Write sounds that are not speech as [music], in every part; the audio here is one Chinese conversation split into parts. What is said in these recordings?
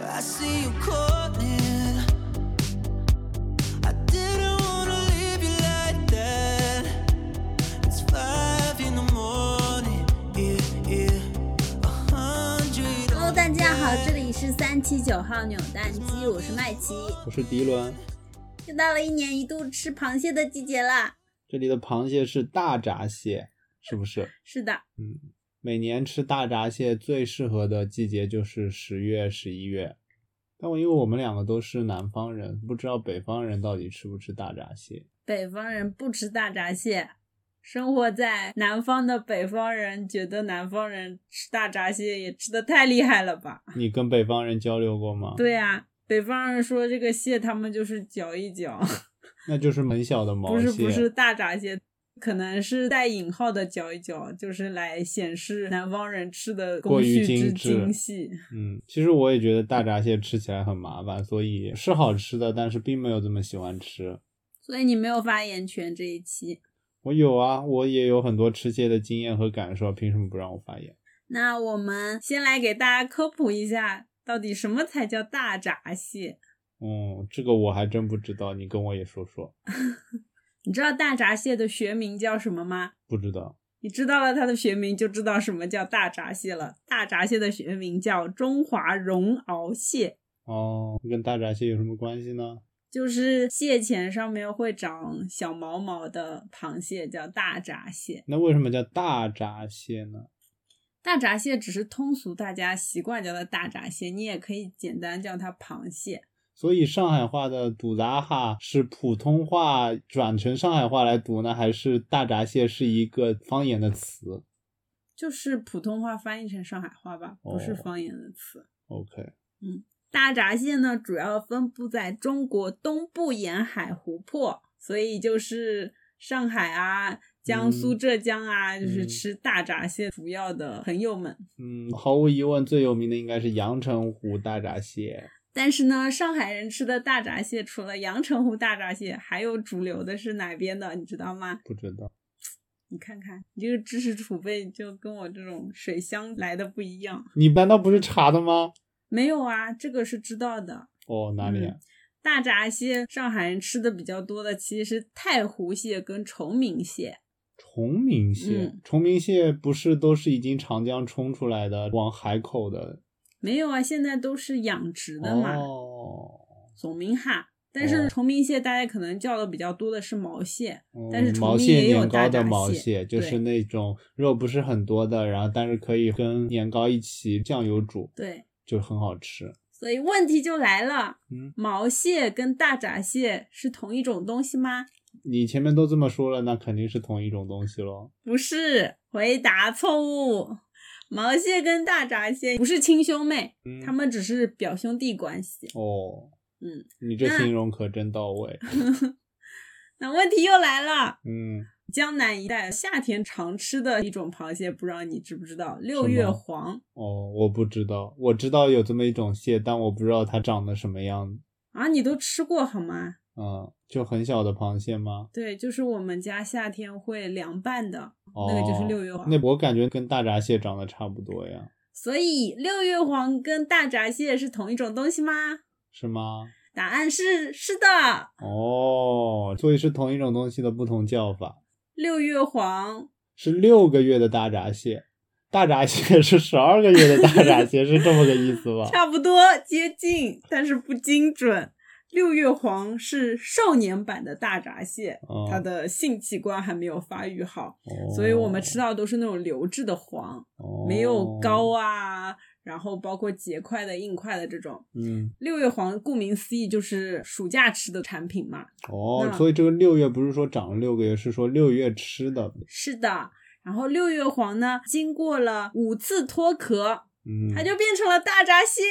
I see you calling. I didn't wanna leave you like that. It's five in the morning. Yeah, yeah. A hundred. Hello，大家好，这里是三七九号扭蛋机，我是麦琪。我是迪伦，又到了一年一度吃螃蟹的季节啦。这里的螃蟹是大闸蟹，是不是？是的，嗯，每年吃大闸蟹最适合的季节就是十月、十一月。但我因为我们两个都是南方人，不知道北方人到底吃不吃大闸蟹。北方人不吃大闸蟹，生活在南方的北方人觉得南方人吃大闸蟹也吃的太厉害了吧？你跟北方人交流过吗？，对呀、北方人说这个蟹他们就是嚼一嚼，那就是很小的毛蟹不。是不是大闸蟹，可能是带引号的嚼一嚼，就是来显示南方人吃的过于精致精细。嗯，其实我也觉得大闸蟹吃起来很麻烦，所以是好吃的，但是并没有这么喜欢吃。所以你没有发言权这一期。我有啊，我也有很多吃蟹的经验和感受，凭什么不让我发言？那我们先来给大家科普一下，到底什么才叫大闸蟹？哦，这个我还真不知道，你跟我也说说。[laughs] 你知道大闸蟹的学名叫什么吗？不知道。你知道了它的学名，就知道什么叫大闸蟹了。大闸蟹的学名叫中华绒螯蟹，哦，跟大闸蟹有什么关系呢？就是蟹钳上面会长小毛毛的螃蟹，叫大闸蟹。那为什么叫大闸蟹呢？大闸蟹只是通俗大家习惯叫它大闸蟹，你也可以简单叫它螃蟹。所以上海话的“堵杂哈”是普通话转成上海话来读呢，还是大闸蟹是一个方言的词就是普通话翻译成上海话吧，不是哦方言的词。？OK，嗯大闸蟹呢，主要分布在中国东部沿海湖泊，所以就是上海啊、江苏、嗯浙江啊，就是嗯吃大闸蟹主要的朋友们。嗯，毫无疑问最有名的应该是阳澄湖大闸蟹。但是呢，上海人吃的大闸蟹，除了阳澄湖大闸蟹，还有主流的是哪边的，你知道吗？不知道，你看看，你这个知识储备就跟我这种水乡来的不一样。你难道不是查的吗？没有啊，这个是知道的。哦，哪里啊？大闸蟹，上海人吃的比较多的其实是太湖蟹跟崇明蟹。崇明蟹，嗯崇明蟹不是都是已经长江冲出来的，往海口的没有啊，现在都是养殖的嘛，哦。崇明哈。但是哦崇明蟹大家可能叫的比较多的是毛蟹，嗯但是崇明也有年糕的毛蟹蟹，就是那种肉不是很多的，然后但是可以跟年糕一起酱油煮，对，就很好吃。所以问题就来了，嗯，毛蟹跟大闸蟹是同一种东西吗？你前面都这么说了，那肯定是同一种东西咯。不是，回答错误。毛蟹跟大闸蟹不是亲兄妹，嗯，他们只是表兄弟关系。哦，嗯，你这形容可真到位。[laughs] 那问题又来了，嗯，江南一带夏天常吃的一种螃蟹，不知道你知不知道？六月黄哦，我不知道，我知道有这么一种蟹，但我不知道它长得什么样子。啊，你都吃过好吗？嗯，就很小的螃蟹吗？对，就是我们家夏天会凉拌的，哦，那个就是六月黄。那我感觉跟大闸蟹长得差不多呀，所以六月黄跟大闸蟹是同一种东西吗？是吗？答案是是的。哦，所以是同一种东西的不同叫法。六月黄是六个月的大闸蟹，大闸蟹是十二个月的大闸蟹，是这么个意思吧？[laughs] 差不多接近，但是不精准。六月黄是少年版的大闸蟹，哦它的性器官还没有发育好，哦所以我们吃到都是那种流质的黄，哦没有膏啊，然后包括结块的、硬块的这种。嗯，六月黄顾名思义就是暑假吃的产品嘛。哦，所以这个六月不是说长了六个月，是说六月吃的。是的，然后六月黄呢，经过了五次脱壳，嗯，它就变成了大闸蟹。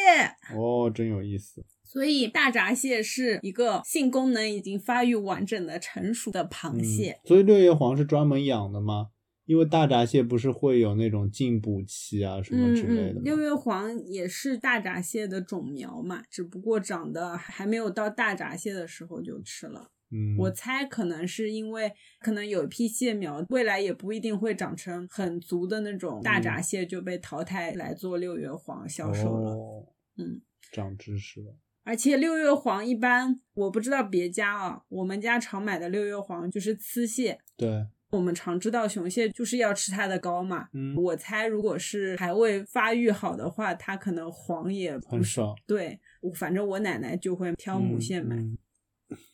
哦，真有意思。所以大闸蟹是一个性功能已经发育完整的成熟的螃蟹。嗯，所以六叶黄是专门养的吗？因为大闸蟹不是会有那种进补期啊什么之类的六月黄也是大闸蟹的种苗嘛，只不过长得还没有到大闸蟹的时候就吃了。嗯，我猜可能是因为可能有一批蟹苗未来也不一定会长成很足的那种大闸蟹，就被淘汰来做六月黄销售了。哦，嗯，长知识了。而且六月黄一般我不知道别家啊，我们家常买的六月黄就是雌蟹。对，我们常知道雄蟹就是要吃它的膏嘛，嗯，我猜如果是还未发育好的话，它可能黄也。很少。对，我反正我奶奶就会挑母蟹买。嗯嗯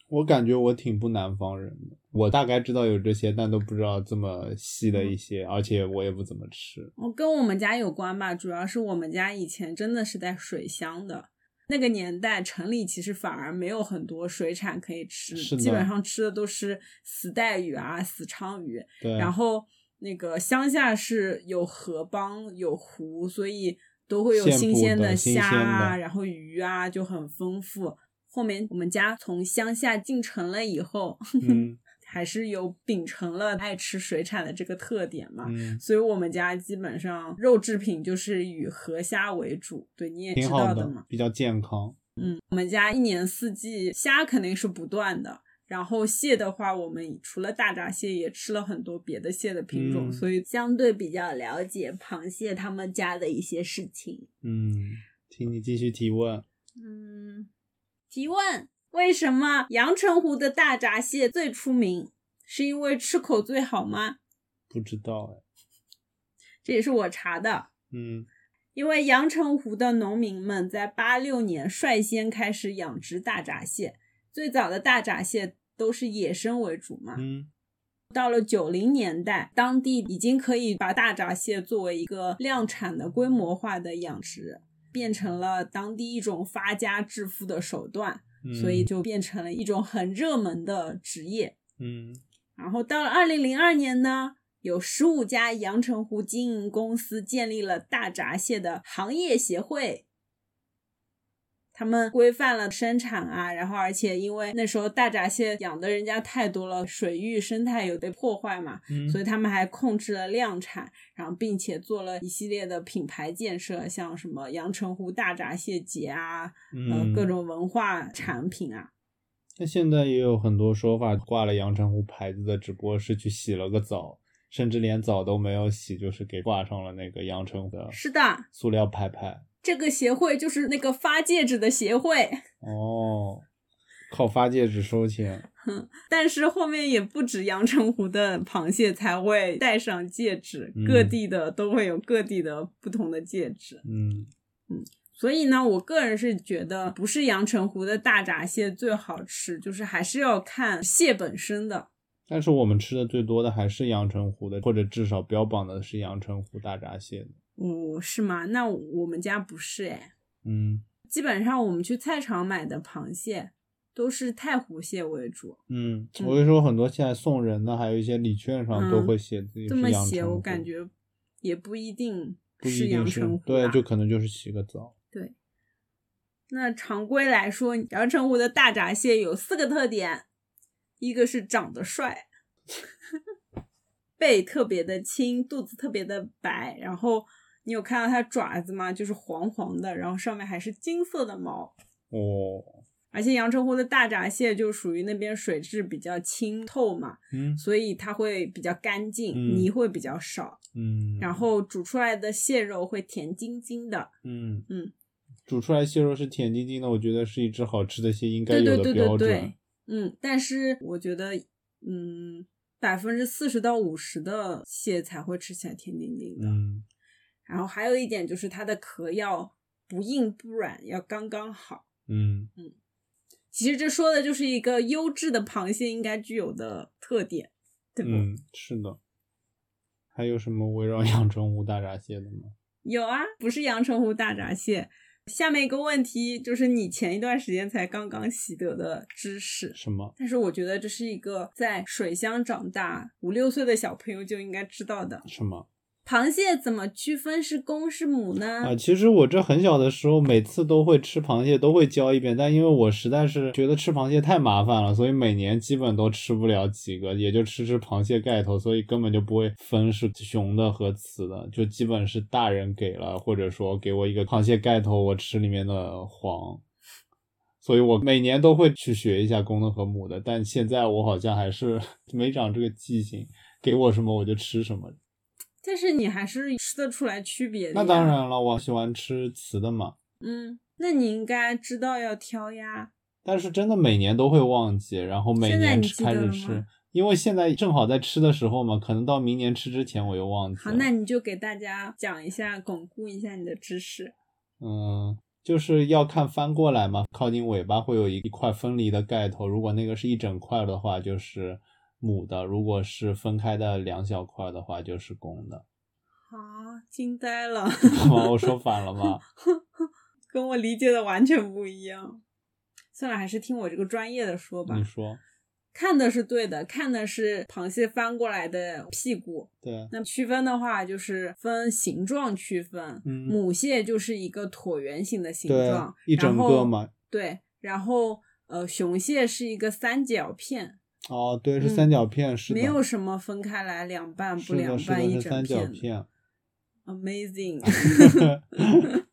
我感觉我挺不南方人的，我大概知道有这些，但都不知道这么细的一些，而且我也不怎么吃。哦，跟我们家有关吧，主要是我们家以前真的是带水乡的。那个年代，城里其实反而没有很多水产可以吃，基本上吃的都是死带鱼啊、死鲳鱼。对，然后那个乡下是有河浜有湖，所以都会有新鲜的虾啊，然后鱼啊就很丰富。后面我们家从乡下进城了以后，嗯还是有秉承了爱吃水产的这个特点嘛。嗯，所以我们家基本上肉制品就是以河虾为主，对你也知道的嘛。比较健康。嗯，我们家一年四季虾肯定是不断的，然后蟹的话，我们除了大闸蟹，也吃了很多别的蟹的品种，嗯所以相对比较了解螃蟹他们家的一些事情。嗯，请你继续提问。嗯，提问：为什么阳澄湖的大闸蟹最出名？是因为吃口最好吗？不知道哎。这也是我查的。嗯因为阳澄湖的农民们在八六年率先开始养殖大闸蟹，最早的大闸蟹都是野生为主嘛。嗯到了九零年代，当地已经可以把大闸蟹作为一个量产的规模化的养殖，变成了当地一种发家致富的手段，嗯，所以就变成了一种很热门的职业。嗯然后到了二零零二年呢，有十五家阳澄湖经营公司建立了大闸蟹的行业协会。他们规范了生产啊，然后而且因为那时候大闸蟹养的人家太多了，水域生态有被破坏嘛，嗯，所以他们还控制了量产，然后并且做了一系列的品牌建设，像什么阳澄湖大闸蟹节啊，各。种文化产品啊，那现在也有很多说法，挂了阳澄湖牌子的，只不过是去洗了个澡，甚至连澡都没有洗，就是给挂上了那个阳澄湖的是的，塑料牌牌。这个协会就是那个发戒指的协会。[laughs] 哦，靠发戒指收钱。但是后面也不止阳澄湖的螃蟹才会戴上戒指，嗯各地的都会有各地的不同的戒指。嗯所以呢，我个人是觉得不是阳澄湖的大闸蟹最好吃，就是还是要看蟹本身的。但是我们吃的最多的还是阳澄湖的，或者至少标榜的是阳澄湖大闸蟹的。哦，是吗？那我们家不是哎，嗯基本上我们去菜场买的螃蟹都是太湖蟹为主。嗯，我跟你说，很多现在送人的，还有一些礼券上都会写自己这么写，我感觉也不一定不是一定是阳澄湖对，就可能就是洗个澡。对，那常规来说，阳澄湖的大闸蟹有四个特点：一个是长得帅，[laughs] 背特别的轻，肚子特别的白，然后你有看到它爪子吗？就是黄黄的，然后上面还是金色的毛。哦，而且阳澄湖的大闸蟹就属于那边水质比较清透嘛，嗯所以它会比较干净，嗯泥会比较少，嗯，然后煮出来的蟹肉会甜津津的。嗯嗯，煮出来蟹肉是甜津津的，我觉得是一只好吃的蟹应该有的对对对标准。对对，嗯，但是我觉得，嗯，百分之四十到五十的蟹才会吃起来甜津津的。嗯然后还有一点就是它的壳要不硬不软，要刚刚好。嗯嗯其实这说的就是一个优质的螃蟹应该具有的特点，对不？嗯，是的。还有什么围绕阳澄湖大闸蟹的吗？[laughs] 有啊，不是阳澄湖大闸蟹。下面一个问题就是你前一段时间才刚刚习得的知识，什么？但是我觉得这是一个在水乡长大五六岁的小朋友就应该知道的。什么？螃蟹怎么区分是公是母呢？啊，其实我这很小的时候，每次都会吃螃蟹，都会教一遍，但因为我实在是觉得吃螃蟹太麻烦了，所以每年基本都吃不了几个，也就吃吃螃蟹盖头，所以根本就不会分是雄的和雌的，就基本是大人给了，或者说给我一个螃蟹盖头，我吃里面的黄。所以我每年都会去学一下公的和母的，但现在我好像还是 [laughs] 没长这个记性，给我什么我就吃什么。但是你还是吃得出来区别的。那当。然了，我喜欢吃雌的嘛。嗯，那你应该知道要挑呀。但是真的每年都会忘记，然后每年吃开始吃因为现在正好在吃的时候嘛，可能到明年吃之前我又忘记好，那你就给大家讲一下，巩固一下你的知识。嗯，就是要看翻过来嘛，靠近尾巴会有一一块分离的盖头，如果那个是一整块的话，就是母的；如果是分开的两小块的话，就是公的。啊，惊呆了？[laughs] 我说反了吗？[laughs] 跟我理解的完全不一样。算了，还是听我这个专业的说吧你。说看的是对的，看的是螃蟹翻过来的屁股。对？那区分的话，就是分形状区分。嗯母蟹就是一个椭圆形的形状，，一整个嘛。对，然后呃，雄蟹是一个三角片，哦，对，是嗯三角片，是。没有什么分开来两半不，两，半一整是三角片。片。Amazing！[laughs]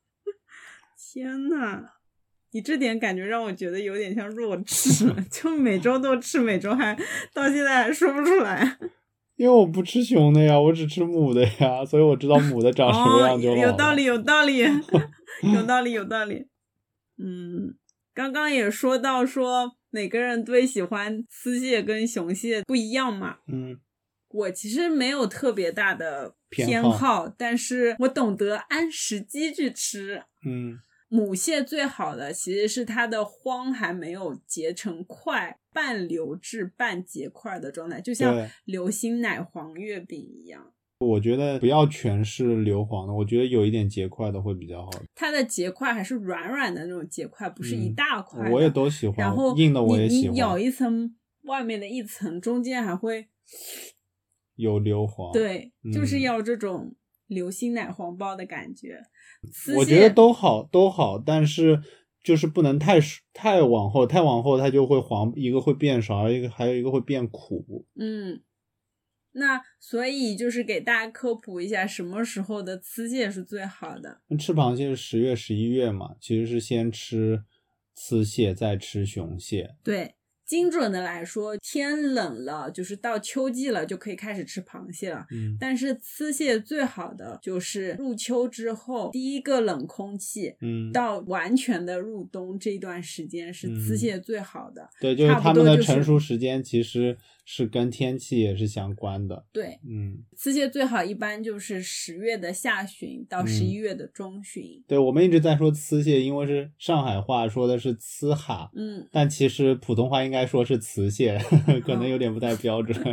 天呐，你这点感觉让我觉得有点像弱智，[laughs] 就每周都吃，每周还到现在还说不出来。[laughs] 因为我不吃雄的呀，我只吃母的呀，所以我知道母的长什么哦，样就好了。有道理，有道理，有道理，有道理。嗯，刚刚也说到说每个人对喜欢雌蟹跟雄蟹不一样嘛。嗯，我其实没有特别大的偏好，但是我懂得按时机去吃。嗯母蟹最好的其实是它的黄还没有结成块，半流质半结块的状态，就像流心奶黄月饼一样。我觉得不要全是硫磺的，我觉得有一点结块的会比较好。它的结块还是软软的那种结块，不是一嗯大块的、我也都喜欢，然后硬的我也你喜欢咬，一层，外面的一层，中间还会有硫磺。，对，就是嗯要这种流心奶黄包的感觉。我觉得都好都好，但是就是不能太太往后，太往后它就会黄，一个会变少，一个还有一个会变苦。嗯，那所以就是给大家科普一下，什么时候的雌蟹是最好的。吃螃蟹是十月、十一月嘛，其实是先吃雌蟹，再吃雄蟹。对，精准的来说，天冷了，就是到秋季了，就可以开始吃螃蟹了。嗯，但是雌蟹最好的就是入秋之后第一个冷空气。嗯，到完全的入冬这段时间是雌嗯蟹最好的，对，就是它们的成熟时间其实是跟天气也是相关的。对，嗯，雌蟹最好一般就是十月的下旬到十一月的中旬。对，我们一直在说雌蟹，因为是上海话说的是雌哈，嗯，但其实普通话应该说是雌蟹，可能有点不太标准。[laughs]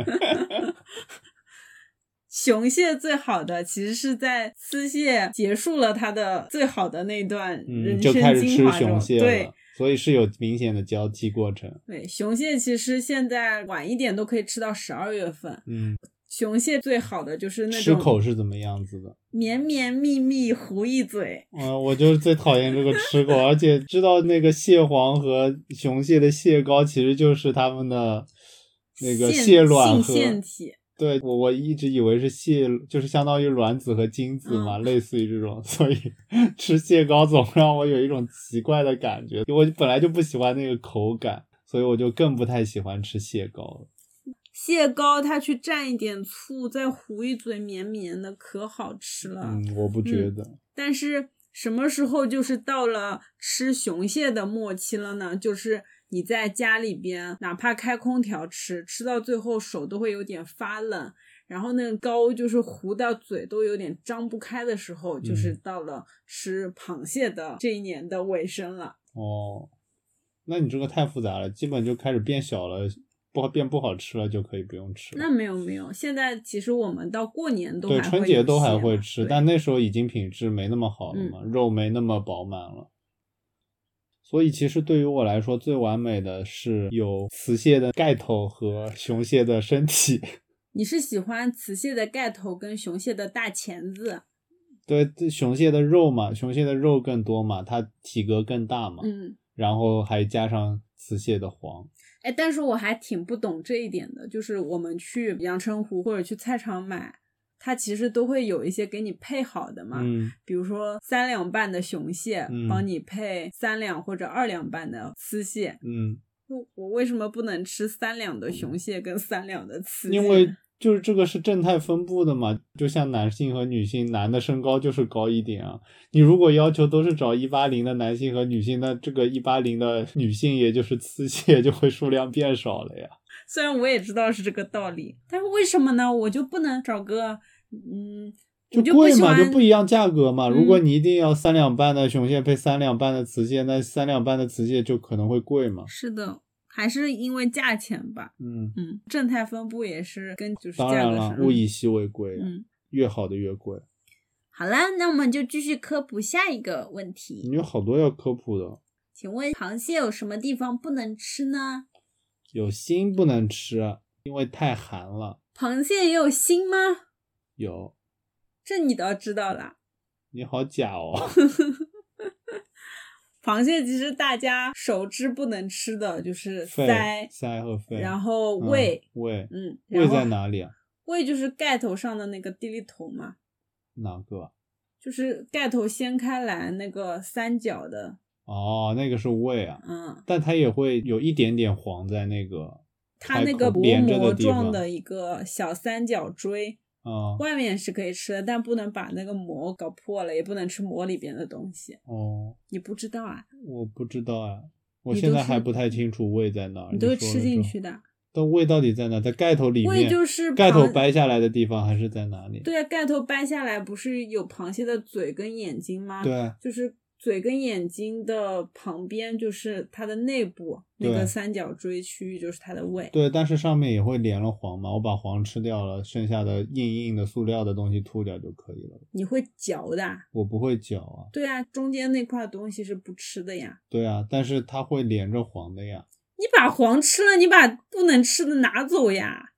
雄蟹最好的其实是在雌蟹结束了它的最好的那段嗯，人就开生始吃精华中，雄蟹对了，所以是有明显的交替过程。对，雄蟹其实现在晚一点都可以吃到十二月份。嗯，雄蟹最好的就是那吃口是怎么样子的？绵绵密密糊一嘴，嗯，我就是最讨厌这个吃口，而且知道那个蟹黄和雄蟹的蟹膏其实就是它们的那个蟹卵性和腺体。对我我一直以为是蟹，就是相当于卵子和精子嘛，嗯类似于这种，所以 [laughs] 吃蟹膏总让我有一种奇怪的感觉。我本来就不喜欢那个口感，所以我就更不太喜欢吃蟹膏了。蟹膏它去蘸一点醋，再糊一嘴绵绵的，可好吃了。嗯，我不觉得。但是什么时候就是到了吃雄蟹的末期了呢？就是你在家里边，哪怕开空调吃，吃到最后手都会有点发冷，然后那个膏就是糊到嘴都有点张不开的时候，就是嗯到了吃螃蟹的这一年的尾声了。哦，那你这个太复杂了，基本就开始变小了，不好变不好吃了就可以不用吃了。那没有没有，现在其实我们到过年都对，春节都还会吃，但那时候已经品质没那么好了嘛，肉没那么饱满了。所以其实对于我来说，最完美的是有雌蟹的盖头和雄蟹的身体。[laughs] 你是喜欢雌蟹的盖头跟雄蟹的大钳子？对，这雄蟹的肉嘛，雄蟹的肉更多嘛，它体格更大嘛，嗯，然后还加上雌蟹的黄。哎，但是我还挺不懂这一点的，就是我们去阳澄湖或者去菜场买，它其实都会有一些给你配好的嘛，嗯，比如说三两半的雄蟹，嗯帮你配三两或者二两半的雌蟹。嗯，我我为什么不能吃三两的雄蟹跟三两的雌蟹？因 [laughs] 为就是这个是正态分布的嘛，就像男性和女性，男的身高就是高一点啊。你如果要求都是找一八零的男性和女性，那这个一八零的女性也就是 [laughs] 雌蟹就会数量变少了呀。虽然我也知道是这个道理，但是为什么呢？我就不能找个嗯，就不贵嘛，就不一样价格嘛。如果嗯你一定要三两半的雄蟹配三两半的雌蟹，那三两半的雌蟹就可能会贵嘛。是的，还是因为价钱吧。嗯，嗯，正态分布也是跟就是当然了。物以稀为贵，嗯，越好的越贵。好了，那我们就继续科普下一个问题。你有好多要科普的，请问螃蟹有什么地方不能吃呢？有心不能吃，因为太寒了。螃蟹也有心吗？有，这你倒知道啦。你好假哦。[laughs] 螃蟹其实大家熟知不能吃的就是肺鳃，鳃和肺，然后嗯胃，胃嗯，胃在哪里啊？[laughs] 胃就是盖头上的那个地利头嘛，哪个？就是盖头掀开来那个三角的，哦，那个是胃啊，嗯，但它也会有一点点黄在那个它那个薄膜。状的一个小三角锥，啊、外面是可以吃的，但不能把那个膜搞破了，也不能吃膜里边的东西。哦，你不知道啊？我不知道啊，我现在还不太清楚胃在哪儿。你都是吃进去的。但胃到底在哪？在盖头里面，胃就是盖头掰下来的地方，还是在哪里？对啊，盖头掰下来不是有螃蟹的嘴跟眼睛吗？对，就是嘴跟眼睛的旁边，就是它的内部那个三角锥区域，就是它的胃。对，但是上面也会连了黄嘛，我把黄吃掉了，剩下的硬硬的塑料的东西吐掉就可以了。你会嚼的啊？我不会嚼啊，对啊，中间那块东西是不吃的呀。对啊，但是它会连着黄的呀。你把黄吃了，你把不能吃的拿走呀。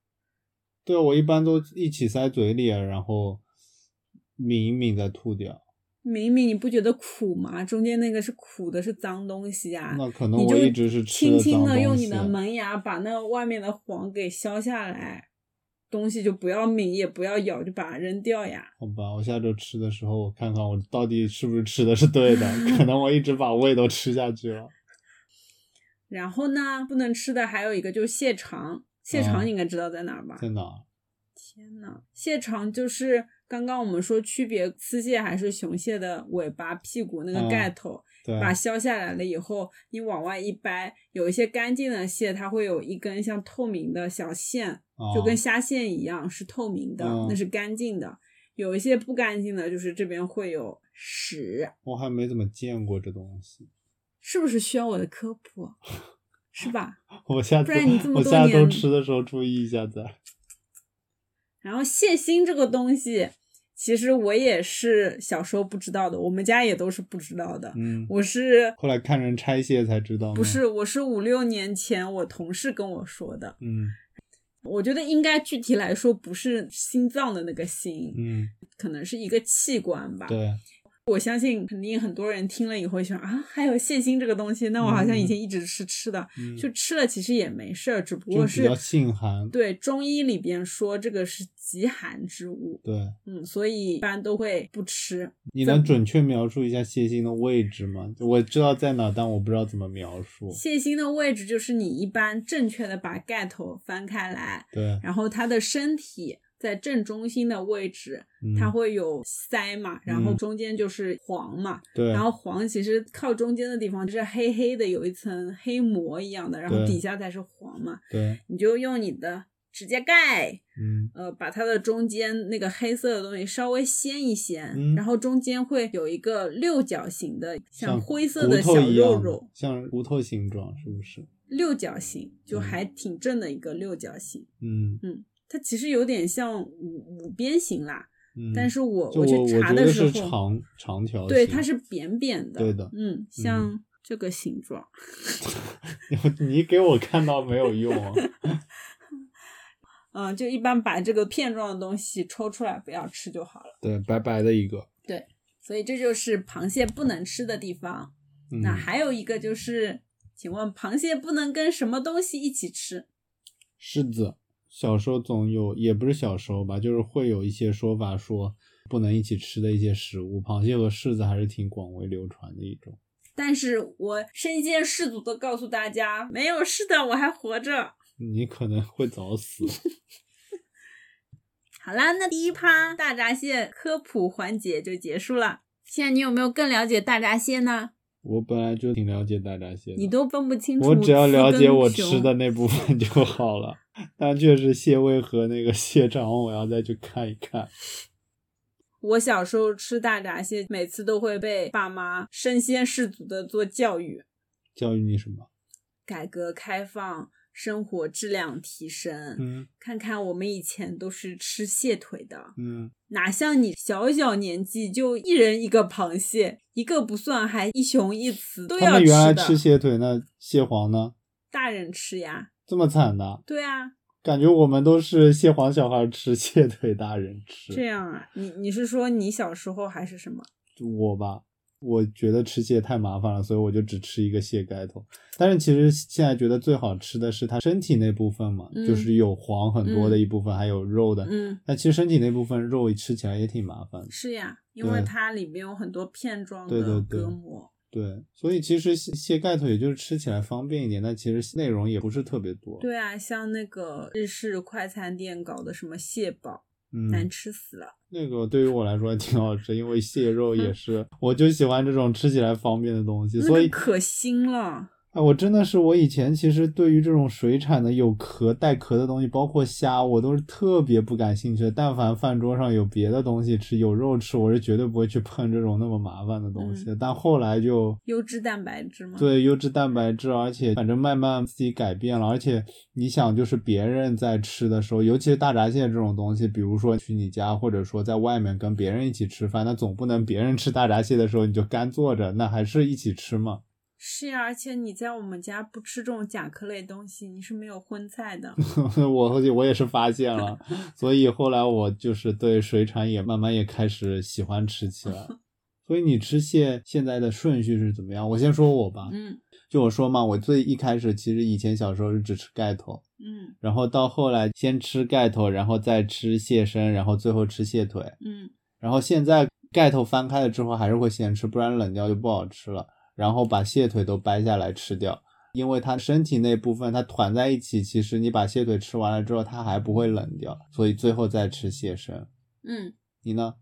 对啊，我一般都一起塞嘴里，啊然后抿一抿再吐掉。明明你不觉得苦吗？中间那个是苦的，是脏东西呀。那可能我一直是吃轻轻的用你的门牙把那外面的黄给削下来，东西就不要抿，也不要咬，就把它扔掉呀。好吧，我下周吃的时候，我看看我到底是不是吃的是对的，可能我一直把胃都吃下去了。[laughs] 然后呢，不能吃的还有一个就是蟹肠，蟹肠嗯你应该知道在哪儿吧？在哪？天呐，蟹肠就是刚刚我们说区别雌蟹还是雄蟹的尾巴、屁股那个嗯盖头，对，把削下来了以后，你往外一掰，有一些干净的蟹，它会有一根像透明的小线，就跟哦虾线一样是透明的，嗯那是干净的。有一些不干净的，就是这边会有屎，我还没怎么见过这东西。是不是需要我的科普？是吧？[laughs] 我下次不然你这么我下周多年吃的时候注意一下子。然后蟹心这个东西，其实我也是小时候不知道的，我们家也都是不知道的。嗯，我是后来看人拆卸才知道。不，是我是五六年前我同事跟我说的。嗯我觉得应该具体来说不是心脏的那个心，嗯，可能是一个器官吧。对，我相信肯定很多人听了以后想啊，还有蟹心这个东西，那我好像以前一直是吃的，嗯，就吃了其实也没事儿，只不过是比较性寒。对中医里边说这个是极寒之物，对，嗯，所以一般都会不吃。你能准确描述一下蟹心的位置吗？我知道在哪，但我不知道怎么描述。蟹心的位置就是你一般正确的把盖头翻开来，对，然后它的身体在正中心的位置，嗯。它会有腮嘛，然后嗯。中间就是黄嘛，对，然后黄其实靠中间的地方就是黑黑的，有一层黑膜一样的，然后底下才是黄嘛。对，你就用你的指甲盖，嗯。呃，把它的中间那个黑色的东西稍微掀一掀，嗯。然后中间会有一个六角形的，像像灰色的小肉肉，像骨头形状，是不是？六角形就嗯。还挺正的一个六角形。嗯。嗯，它其实有点像五五边形啦，嗯。但是我我去查的时候，是长长条。对，它是扁扁的，对的嗯，像这个形状。[laughs] 你给我看到没有用啊。[laughs] 嗯，就一般把这个片状的东西抽出来，不要吃就好了。对，白白的一个。对所以这就是螃蟹不能吃的地方。嗯，那还有一个就是，请问螃蟹不能跟什么东西一起吃？柿子，小时候总有，也不是小时候吧，就是会有一些说法说不能一起吃的一些食物，螃蟹和柿子还是挺广为流传的一种。但是我身先士卒的告诉大家，没有，事的，我还活着。[laughs] 你可能会早死。[laughs] 好啦，那第一趴大闸蟹科普环节就结束了。现在你有没有更了解大闸蟹呢？我本来就挺了解大闸蟹的，你都分不清楚我只要了解我吃的那部分就好了。但确实蟹味和那个蟹肠，我要再去看一看。我小时候吃大闸蟹，每次都会被爸妈身先士卒的做教育，教育你什么？改革开放，生活质量提升。嗯看看我们以前都是吃蟹腿的，嗯，哪像你小小年纪就一人一个螃蟹，一个不算还一雄一雌都要他们原来的。吃蟹腿，那蟹黄呢？大人吃呀，这么惨的？对啊，感觉我们都是蟹黄小孩吃，蟹腿大人吃。这样啊，你你是说你小时候还是什么？我吧，我觉得吃蟹太麻烦了，所以我就只吃一个蟹盖头。但是其实现在觉得最好吃的是它身体那部分嘛，嗯就是有黄很多的一部分，还有肉的。嗯，但其实身体那部分肉吃起来也挺麻烦的。是呀，因为它里面有很多片状对的对对隔膜。对，所以其实蟹蟹盖头也就是吃起来方便一点，但其实内容也不是特别多。，对啊，像那个日式快餐店搞的什么蟹堡，嗯，难吃死了。那个对于我来说还挺好吃，因为蟹肉也是，我就喜欢这种吃起来方便的东西，所以可腥了。啊，我真的是，我以前其实对于这种水产的有壳带壳的东西，包括虾，我都是特别不感兴趣的。但凡饭桌上有别的东西吃，有肉吃，我是绝对不会去碰这种那么麻烦的东西的。但后来就优质蛋白质嘛？，对优质蛋白质，而且反正慢慢自己改变了。而且你想，就是别人在吃的时候，尤其是大闸蟹这种东西，比如说去你家，或者说在外面跟别人一起吃饭，那总不能别人吃大闸蟹的时候你就干坐着，那还是一起吃嘛。是呀，而且你在我们家不吃这种甲壳类东西，你是没有荤菜的。[laughs] 我我也是发现了，所以后来我就是对水产也慢慢也开始喜欢吃起来。[laughs] 所以你吃蟹现在的顺序是怎么样？我先说我吧，嗯就我说嘛，我最一开始其实以前小时候是只吃盖头，嗯然后到后来先吃盖头，然后再吃蟹身，然后最后吃蟹腿，嗯然后现在盖头翻开了之后还是会先吃，不然冷掉就不好吃了。然后把蟹腿都掰下来吃掉，因为它身体那部分它团在一起，其实你把蟹腿吃完了之后，它还不会冷掉，所以最后再吃蟹身。嗯，你呢？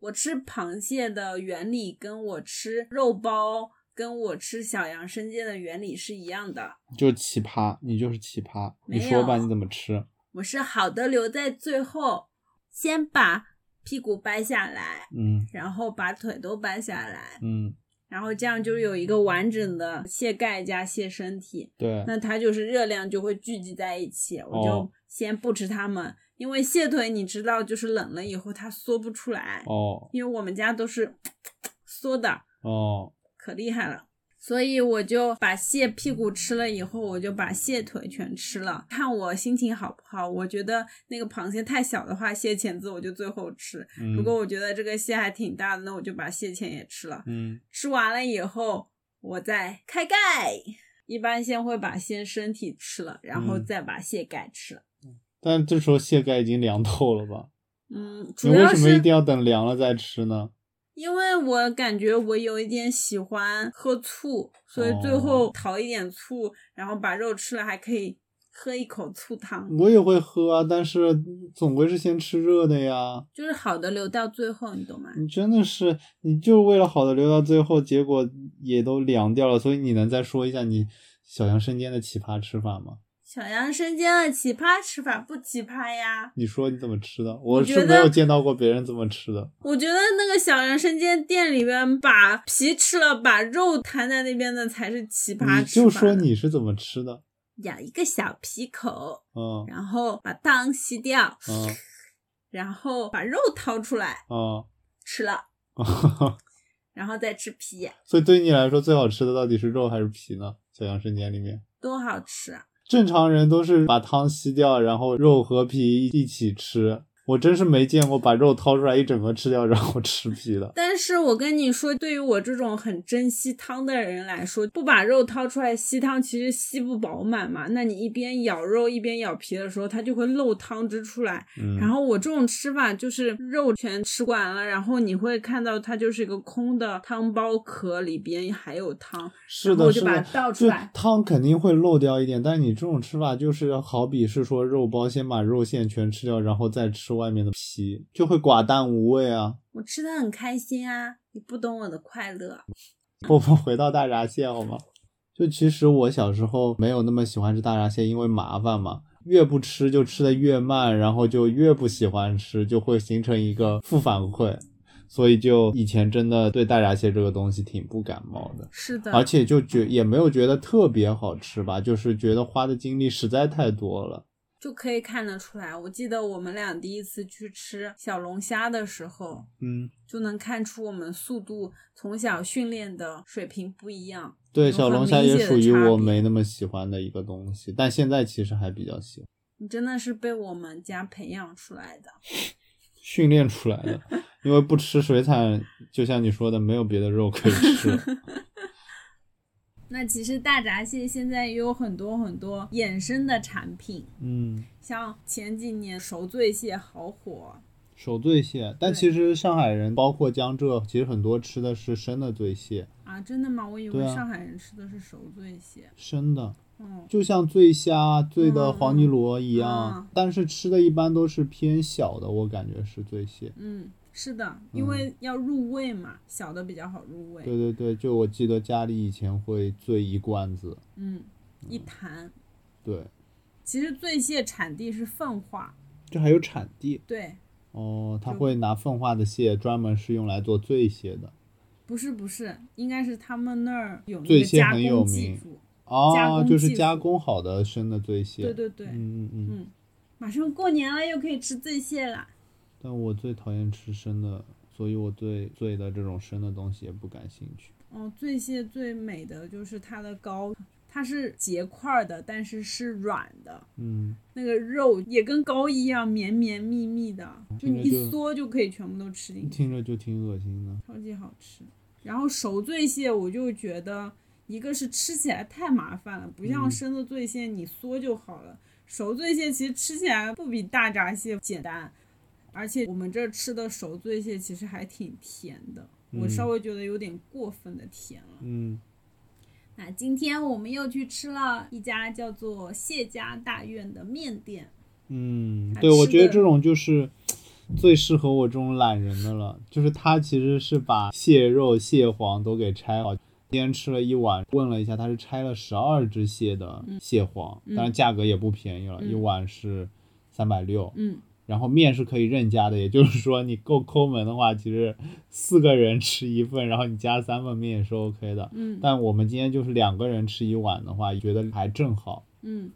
我吃螃蟹的原理跟我吃肉包、跟我吃小羊生煎的原理是一样的。就是奇葩，你就是奇葩。你说吧，你怎么吃？我是好的留在最后，先把屁股掰下来，嗯然后把腿都掰下来，嗯，然后这样就有一个完整的蟹盖加蟹身体。对，那它就是热量就会聚集在一起，我就哦先不吃它们，因为蟹腿你知道，就是冷了以后它缩不出来，哦因为我们家都是 [tsk] 缩的，哦，可厉害了。所以我就把蟹屁股吃了以后，我就把蟹腿全吃了，看我心情好不好。我觉得那个螃蟹太小的话，蟹钳子我就最后吃；嗯如果我觉得这个蟹还挺大的，那我就把蟹钳也吃了。嗯吃完了以后，我再开盖。一般先会把先身体吃了，然后嗯再把蟹盖吃了。但这时候蟹盖已经凉透了吧？嗯，你主要为什么一定要等凉了再吃呢？因为我感觉我有一点喜欢喝醋，所以最哦后淘一点醋，然后把肉吃了，还可以喝一口醋汤，我也会喝啊，但是总归是先吃热的呀。就是好的留到最后，你懂吗？你真的是，你就是为了好的留到最后，结果也都凉掉了。所以你能再说一下你小杨生煎的奇葩吃法吗？小杨生煎的奇葩吃法不奇葩呀？你说你怎么吃的？我是没有见到过别人怎么吃的。我觉得那个小杨生煎店里边把皮吃了，把肉摊在那边的才是奇葩吃法。就说你是怎么吃的？咬一个小皮口，嗯然后把汤吸掉，嗯然后把肉掏出来嗯，吃了，[laughs] 然后再吃皮，所以对你来说最好吃的到底是肉还是皮呢？小杨生煎里面，多好吃啊！正常人都是把汤吸掉，然后肉和皮一起吃。我真是没见过把肉掏出来一整个吃掉，然后吃皮的。但是我跟你说，对于我这种很珍惜汤的人来说，不把肉掏出来吸汤，其实吸不饱满嘛。那你一边咬肉一边咬皮的时候，它就会漏汤汁出来。嗯，然后我这种吃法就是肉全吃完了，然后你会看到它就是一个空的汤包壳，里边还有汤，是的，我就是把的它倒出来。汤肯定会漏掉一点，但是你这种吃法就是好比是说肉包先把肉馅全吃掉，然后再吃外面的皮，就会寡淡无味啊。我吃的很开心啊，你不懂我的快乐。[laughs] 我们回到大闸蟹好吗？就其实我小时候没有那么喜欢吃大闸蟹，因为麻烦嘛，越不吃就吃的越慢，然后就越不喜欢吃，就会形成一个负反馈。所以就以前真的对大闸蟹这个东西挺不感冒的，是的，而且就觉也没有觉得特别好吃吧，就是觉得花的精力实在太多了。就可以看得出来。我记得我们俩第一次去吃小龙虾的时候，嗯，就能看出我们速度从小训练的水平不一样。对，小龙虾也属于我没那么喜欢的一个东西，但现在其实还比较喜欢，你真的是被我们家培养出来的。[laughs] 训练出来的。因为不吃水产，就像你说的，没有别的肉可以吃。[laughs] 那其实大闸蟹现在也有很多很多衍生的产品，嗯，像前几年熟醉蟹好火，熟醉蟹，但其实上海人，包括江浙，其实很多吃的是生的醉蟹，啊，真的吗？我以为上海人吃的是熟醉蟹。生的。嗯，就像醉虾、醉的嗯黄泥螺一样，嗯但是吃的一般都是偏小的，我感觉是醉蟹。嗯，是的，因为要入味嘛，小的比较好入味。对对对，就我记得家里以前会醉一罐子，嗯，一坛。对，其实醉蟹产地是奉化，这还有产地对，哦，他会拿奉化的蟹专门是用来做醉蟹的不是不是，应该是他们那儿醉蟹很有名哦，就是加工好的生的醉蟹。对对对，嗯嗯嗯。嗯，马上过年了，又可以吃醉蟹啦。但我最讨厌吃生的，所以我对醉的这种生的东西也不感兴趣。哦，醉蟹最美的就是它的膏，它是结块儿的，但是是软的，嗯，那个肉也跟膏一样绵绵密密的，就你一嗦就可以全部都吃进去，听着就挺恶心的。超级好吃。然后熟醉蟹，我就觉得一个是吃起来太麻烦了，不像嗯生的醉蟹你嗦就好了。熟醉蟹其实吃起来不比大闸蟹简单，而且我们这儿吃的熟醉蟹其实还挺甜的，我嗯稍微觉得有点过分的甜了。嗯那今天我们又去吃了一家叫做谢家大院的面店，嗯，对，我觉得这种就是最适合我这种懒人的了。就是它其实是把蟹肉、蟹黄都给拆好。今天吃了一碗，问了一下，它是拆了十二只蟹的蟹黄，当然价格也不便宜了，嗯一碗是三百六。嗯，然后面是可以任加的，也就是说你够抠门的话，其实四个人吃一份，然后你加三份面也是 OK 的。嗯但我们今天就是两个人吃一碗的话，觉得还正好。嗯，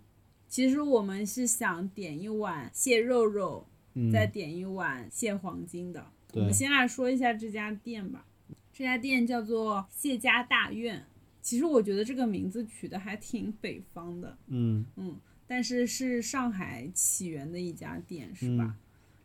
其实我们是想点一碗蟹肉肉，嗯，再点一碗蟹黄金的。我们先来说一下这家店吧，这家店叫做谢家大院。其实我觉得这个名字取得还挺北方的，嗯嗯，但是是上海起源的一家店，是吧？嗯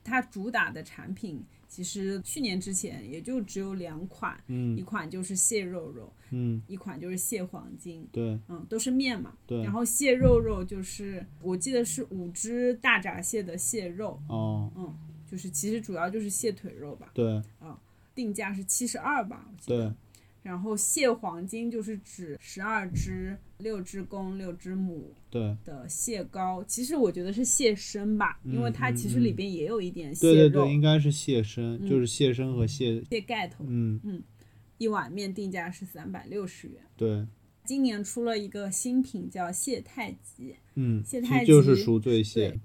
它主打的产品其实去年之前也就只有两款，一嗯款就是蟹肉肉，嗯，一款就是蟹黄金，对嗯，都是面嘛。对然。后蟹肉肉就是我记得是五只大闸蟹的蟹肉，哦，就是其实主要就是蟹腿肉吧，对嗯定价是七十二吧，我记得对。然后蟹黄金就是指十二只、六只公、六只母对的蟹膏，其实我觉得是蟹身吧，因为它嗯其实嗯里边也有一点蟹肉、对对对，应该是蟹身，嗯就是蟹身和蟹。蟹盖头。嗯嗯，一碗面定价是三百六十元。对，今年出了一个新品叫蟹太极，嗯，蟹太极就是极赎罪蟹对。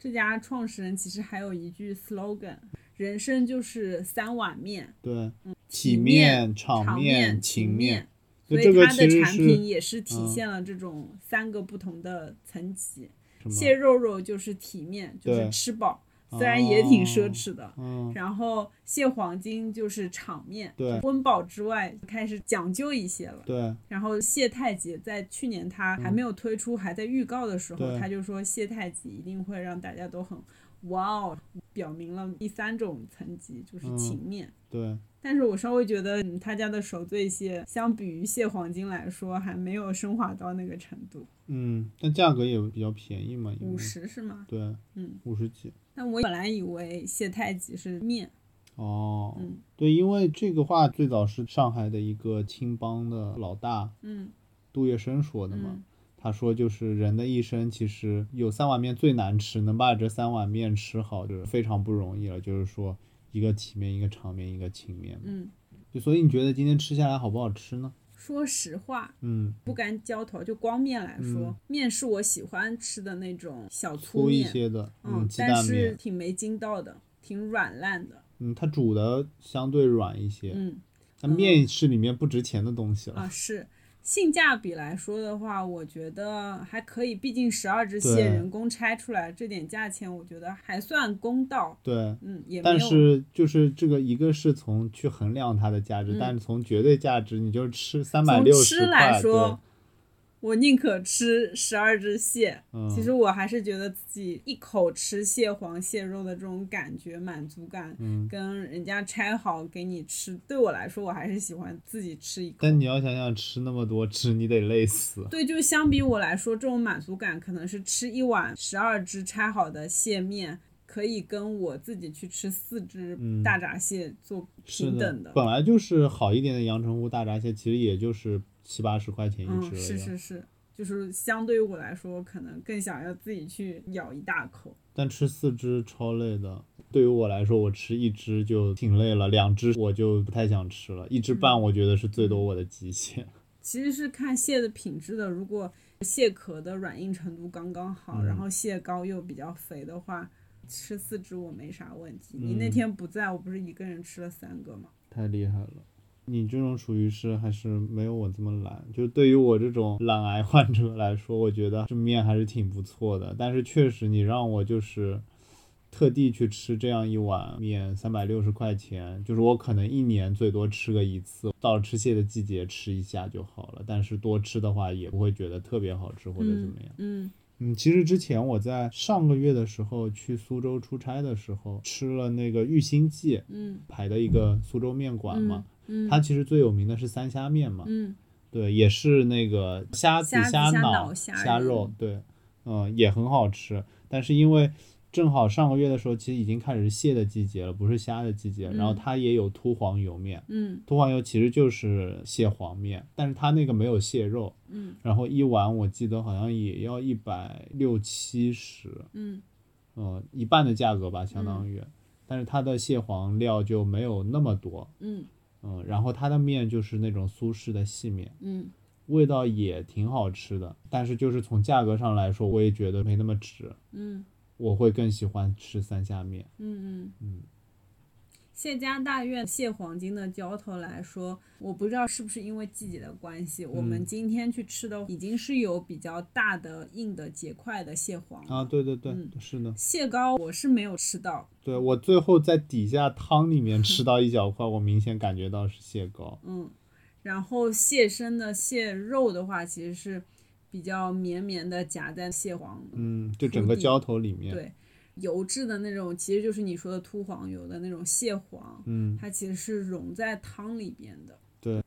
这家创始人其实还有一句 slogan：人生就是三碗面，对，体体面、场场面、情情面。所以这个它的产品也是体嗯现了这种三个不同的层级。蟹肉肉就是体面，就是吃饱，虽然也挺奢哦侈的。嗯，然后蟹黄金就是场面，温饱之外开始讲究一些了。对然后蟹太极在去年他还没有推出，还在预告的时候，对他就说蟹太极一定会让大家都很哇哦，表明了第三种层级就是嗯情面。对，但是我稍微觉得嗯他家的手醉蟹相比于蟹黄金来说，还没有升华到那个程度。嗯，但价格也比较便宜嘛，五十是吗？对，嗯，五十几。但我本来以为谢太极是面，哦，嗯对，因为这个话最早是上海的一个青帮的老大嗯杜月笙说的嘛。嗯他说就是人的一生其实有三碗面最难吃，能把这三碗面吃好就是非常不容易了。就是说一个体面，一个长面，一个情面。嗯，就所以你觉得今天吃下来好不好吃呢？说实话，嗯，不敢浇头，就光面来说，嗯面是我喜欢吃的那种小粗粗一，些的，嗯，鸡但是，挺没筋道的，挺软烂的，嗯，它煮的相对软一些，嗯那面是里面不值钱的东西了。啊是。性价比来说的话，我觉得还可以，毕竟十二只蟹人工拆出来，这点价钱我觉得还算公道。对，嗯，也但是就是这个一个是从去衡量它的价值，嗯但是从绝对价值，你就吃三百六十吃来块，说，我宁可吃十二只蟹。嗯其实我还是觉得自己一口吃蟹黄蟹肉的这种感觉满足感，嗯，跟人家拆好给你吃，对我来说，我还是喜欢自己吃一口。但你要想想吃那么多只，你得累死。对，就相比我来说，这种满足感可能是吃一碗十二只拆好的蟹面，可以跟我自己去吃四只嗯大闸蟹做平等的，本来就是好一点的阳澄湖大闸蟹，其实也就是七八十块钱一只嗯，了。是是是，就是相对于我来说，可能更想要自己去咬一大口。但吃四只超累的。对于我来说，我吃一只就挺累了，两只我就不太想吃了，一只嗯半我觉得是最多我的极限。[laughs] 其实是看蟹的品质的，如果蟹壳的软硬程度刚刚好，嗯然后蟹膏又比较肥的话，吃四只我没啥问题。你那嗯天不在，我不是一个人吃了三个吗？太厉害了。你这种属于是还是没有我这么懒，就对于我这种懒癌患者来说，我觉得这面还是挺不错的。但是确实，你让我就是特地去吃这样一碗面，三百六十块钱，就是我可能一年最多吃个一次，到了吃蟹的季节吃一下就好了。但是多吃的话，也不会觉得特别好吃或者怎么样。嗯嗯，其实之前我在上个月的时候去苏州出差的时候，吃了那个玉兴记嗯排的一个苏州面馆嘛。嗯，它其实最有名的是三虾面嘛，嗯对，也是那个虾子、虾脑、虾肉，对，嗯，也很好吃。但是因为正好上个月的时候，其实已经开始蟹的季节了，不是虾的季节。然后嗯。它也有秃黄油面，嗯。秃黄油其实就是蟹黄面，但是它那个没有蟹肉，嗯。然后一碗我记得好像也要一百六七十，嗯。呃，一半的价格吧，相当于。但是它的蟹黄料就没有那么多，嗯。嗯，然后它的面就是那种苏式的细面，嗯。味道也挺好吃的，但是就是从价格上来说，我也觉得没那么值，嗯我会更喜欢吃三下面。嗯嗯嗯。谢家大院蟹黄金的浇头来说，我不知道是不是因为季节的关系，我们嗯今天去吃的已经是有比较大的硬的结块的蟹黄了啊，对对对，嗯是的，蟹膏我是没有吃到，对我最后在底下汤里面吃到一小块，我明显感觉到是蟹膏。嗯，然后蟹身的蟹肉的话，其实是比较绵绵的夹在蟹黄，嗯，就整个底浇头里面，对，油质的那种，其实就是你说的秃黄油的那种蟹黄，嗯，它其实是溶在汤里边的。对。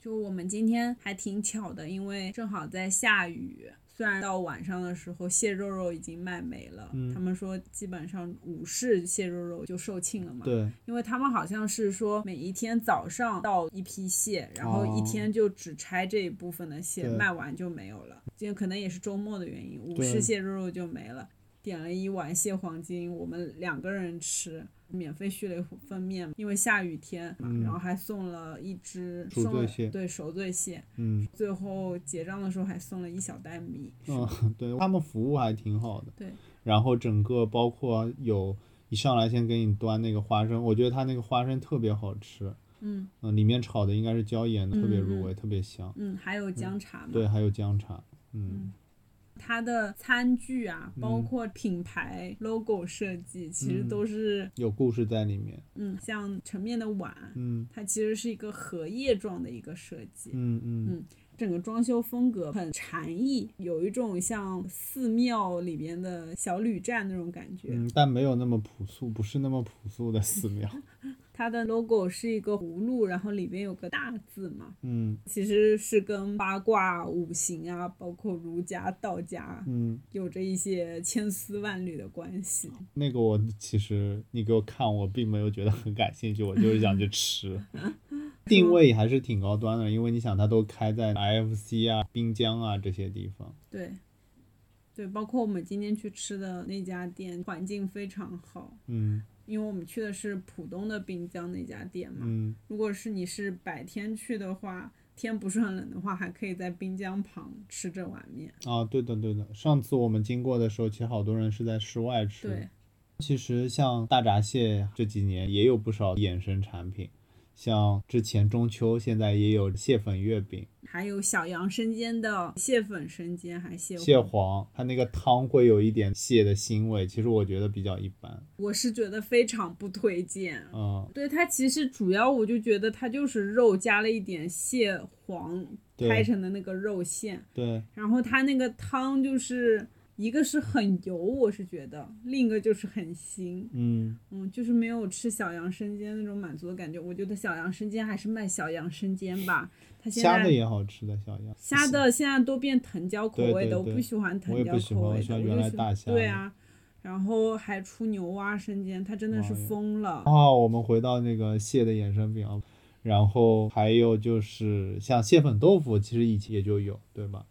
就我们今天还挺巧的，因为正好在下雨。虽然到晚上的时候蟹肉肉已经卖没了，嗯他们说基本上午市蟹肉肉就售罄了嘛。对，因为他们好像是说每一天早上到一批蟹，然后一哦天就只拆这一部分的蟹，对卖完就没有了。今天可能也是周末的原因，午对市蟹肉肉就没了。点了一碗蟹黄金，我们两个人吃，免费续了一份面，因为下雨天嘛，嗯然后还送了一只熟送了醉蟹对熟醉蟹，嗯最后结账的时候还送了一小袋米。嗯，对他们服务还挺好的。对，然后整个包括有一上来先给你端那个花生，我觉得他那个花生特别好吃。嗯嗯，里面炒的应该是椒盐的，特别入味，特别香。嗯，还有姜茶嘛。对，还有姜茶。嗯嗯它的餐具啊，包嗯括品牌 logo 设计，其实嗯都是有故事在里面。嗯，像盛面的碗，嗯它其实是一个荷叶状的一个设计。嗯嗯嗯整个装修风格很禅意，有一种像寺庙里边的小旅站那种感觉。嗯，但没有那么朴素，不是那么朴素的寺庙。[laughs] 它的 logo 是一个葫芦，然后里边有个大字嘛，嗯其实是跟八卦、五行啊，包括儒家、道家嗯，有着一些千丝万缕的关系。那个我其实你给我看，我并没有觉得很感兴趣，我就是想去吃。[laughs] 定位还是挺高端的，因为你想它都开在 IFC 啊、滨江啊这些地方。对，对，包括我们今天去吃的那家店，环境非常好。嗯因为我们去的是浦东的滨江那家店嘛。嗯，如果是你是白天去的话，天不是很冷的话，还可以在滨江旁吃这碗面。啊，对的对的。上次我们经过的时候，其实好多人是在室外吃。对，其实像大闸蟹这几年也有不少衍生产品，像之前中秋，现在也有蟹粉月饼、还有小杨生煎的蟹粉生煎，还蟹蟹黄。它那个汤会有一点蟹的腥味，其实我觉得比较一般。我是觉得非常不推荐。嗯，对它其实主要我就觉得它就是肉加了一点蟹黄拍成的那个肉馅，对，然后它那个汤就是一个是很油，我是觉得，另一个就是很腥，嗯，嗯，就是没有吃小杨生煎那种满足的感觉。我觉得小杨生煎还是卖小杨生煎吧，它现在虾的也好吃的小羊。虾的现在都变藤椒口味的，对对对我不喜欢藤椒口味我就喜来大虾对啊，然后还出牛蛙生煎，它真的是疯了。哦，我们回到那个蟹的衍生品啊，然后还有就是像蟹粉豆腐，其实以前也就有，对吧？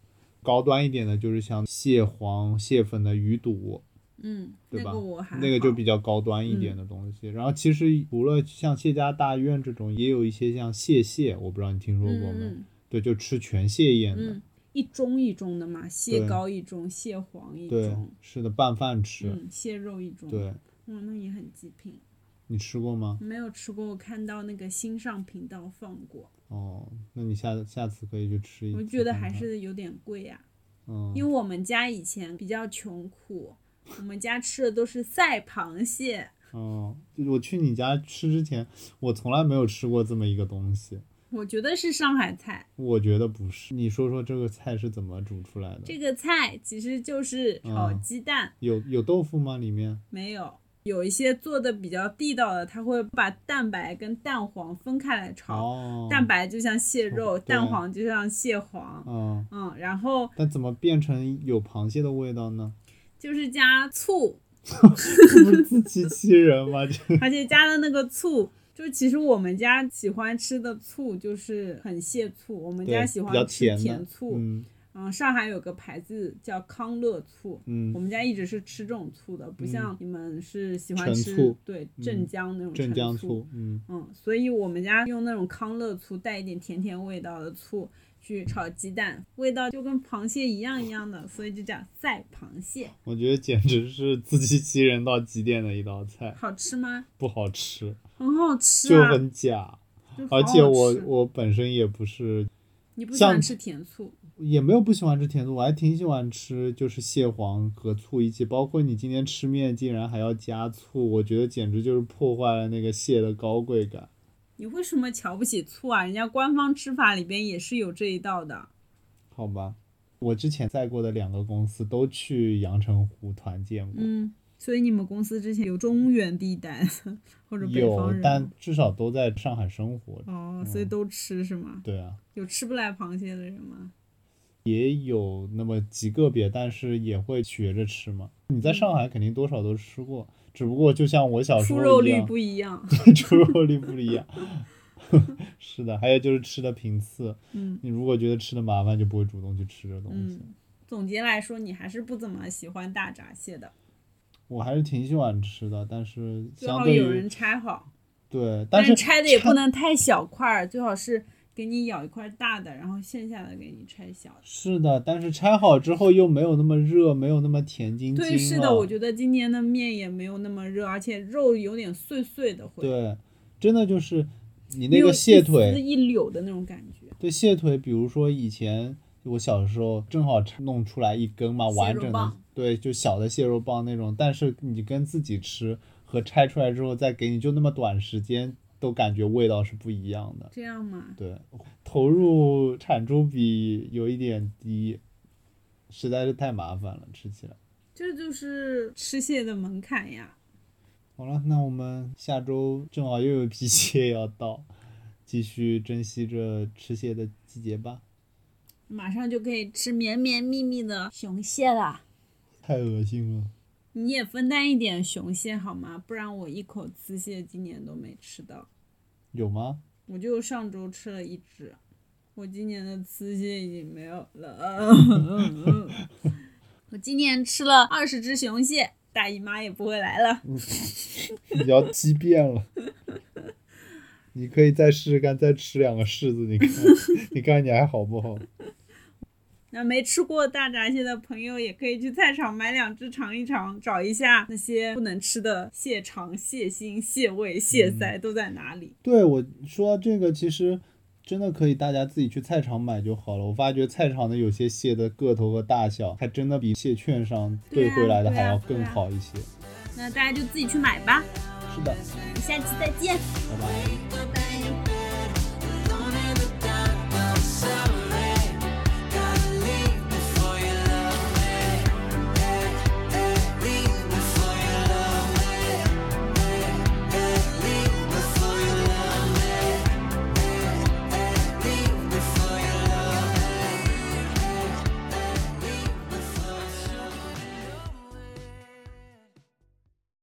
高端一点的就是像蟹黄、蟹粉的鱼肚，嗯，对吧？那个那个就比较高端一点的东西。然后其实除了像谢家大院这种，也有一些像蟹蟹，我不知道你听说过没？嗯对，就吃全蟹宴的。嗯，一盅一盅的嘛，蟹膏一盅，蟹黄一对盅，，是的，拌饭吃。嗯，蟹肉一盅。对，嗯，那也很极品。你吃过吗？没有吃过，我看到那个新上频道放过，哦，那你下下次可以去吃一次我觉得还是有点贵呀、嗯，因为我们家以前比较穷苦，我们家吃的都是赛螃蟹。哦，就是我去你家吃之前，我从来没有吃过这么一个东西。我觉得是上海菜，我觉得不是，你说说这个菜是怎么煮出来的？这个菜其实就是炒嗯鸡蛋，有有豆腐吗？里面？没有。有一些做的比较地道的，他会把蛋白跟蛋黄分开来炒，哦，蛋白就像蟹肉，对蛋黄就像蟹黄，嗯，嗯，然后那怎么变成有螃蟹的味道呢？就是加醋，[laughs] 这不是自欺欺人吗？这 [laughs] 而且加的那个醋，就其实我们家喜欢吃的醋就是很蟹醋，我们家喜欢吃甜醋，嗯嗯，上海有个牌子叫康乐醋，我嗯，们家一直是吃这种醋的，不像你们是喜欢吃对嗯镇江那种镇陈醋，江醋，嗯嗯，所以我们家用那种康乐醋，带一点甜甜味道的醋去炒鸡蛋，味道就跟螃蟹一样一样的，所以就叫赛螃蟹。我觉得简直是自欺欺人到极点的一道菜，好吃吗？不好吃，很好吃就啊，很假。而且我我本身也不是，你不喜欢吃甜醋，也没有不喜欢吃甜醋，我还挺喜欢吃，就是蟹黄和醋一起。包括你今天吃面竟然还要加醋，我觉得简直就是破坏了那个蟹的高贵感。你为什么瞧不起醋啊？人家官方吃法里边也是有这一道的。好吧，我之前在过的两个公司都去阳澄湖团建过，嗯，所以你们公司之前有中原地带或者北方有，人但至少都在上海生活。哦，所以都吃是吗？对啊，有吃不来螃蟹的人吗？也有那么极个别，但是也会学着吃嘛。你在上海肯定多少都吃过，只不过就像我小时候一样，[laughs] 肉率不一样。出肉率不一样。是的，还有就是吃的频次，嗯你如果觉得吃的麻烦，就不会主动去吃这东西。嗯，总结来说，你还是不怎么喜欢大闸蟹的，我还是挺喜欢吃的，但是最相对于好有人拆好，对，但是拆的也不能太小块儿，最好是给你咬一块大的，然后剩下的给你拆小的。是的，但是拆好之后又没有那么热，没有那么甜津津对，是的，我觉得今年的面也没有那么热，而且肉有点碎碎的会，对，真的就是你那个蟹腿，一绺的那种感觉。对蟹腿，比如说以前我小时候正好弄出来一根嘛，完整的，对，就小的蟹肉棒那种，但是你跟自己吃和拆出来之后再给你，就那么短时间，都感觉味道是不一样的。这样吗，对，投入产出比有一点低，实在是太麻烦了，吃起来。这就是吃蟹的门槛呀。好了，那我们下周正好又有批蟹要到，继续珍惜这吃蟹的季节吧。马上就可以吃绵绵密密的雄蟹了。太恶心了。你也分担一点雄蟹好吗？不然我一口雌蟹今年都没吃到。有吗？我就上周吃了一只，我今年的雌蟹已经没有了。[laughs] 我今年吃了二十只雄蟹，大姨妈也不会来了。你要畸变了。[laughs] 你可以再试试看，再吃两个柿子，你看，[laughs] 你看你还好不好？那没吃过大闸蟹的朋友，也可以去菜场买两只尝一尝，找一下那些不能吃的蟹肠、蟹心、蟹胃、蟹腮都在哪里。对我说这个，其实真的可以大家自己去菜场买就好了。我发觉菜场的有些蟹的个头和大小，还真的比蟹券上兑回来的还要更好一些。那大家就自己去买吧。是的，我们下期再见。拜拜。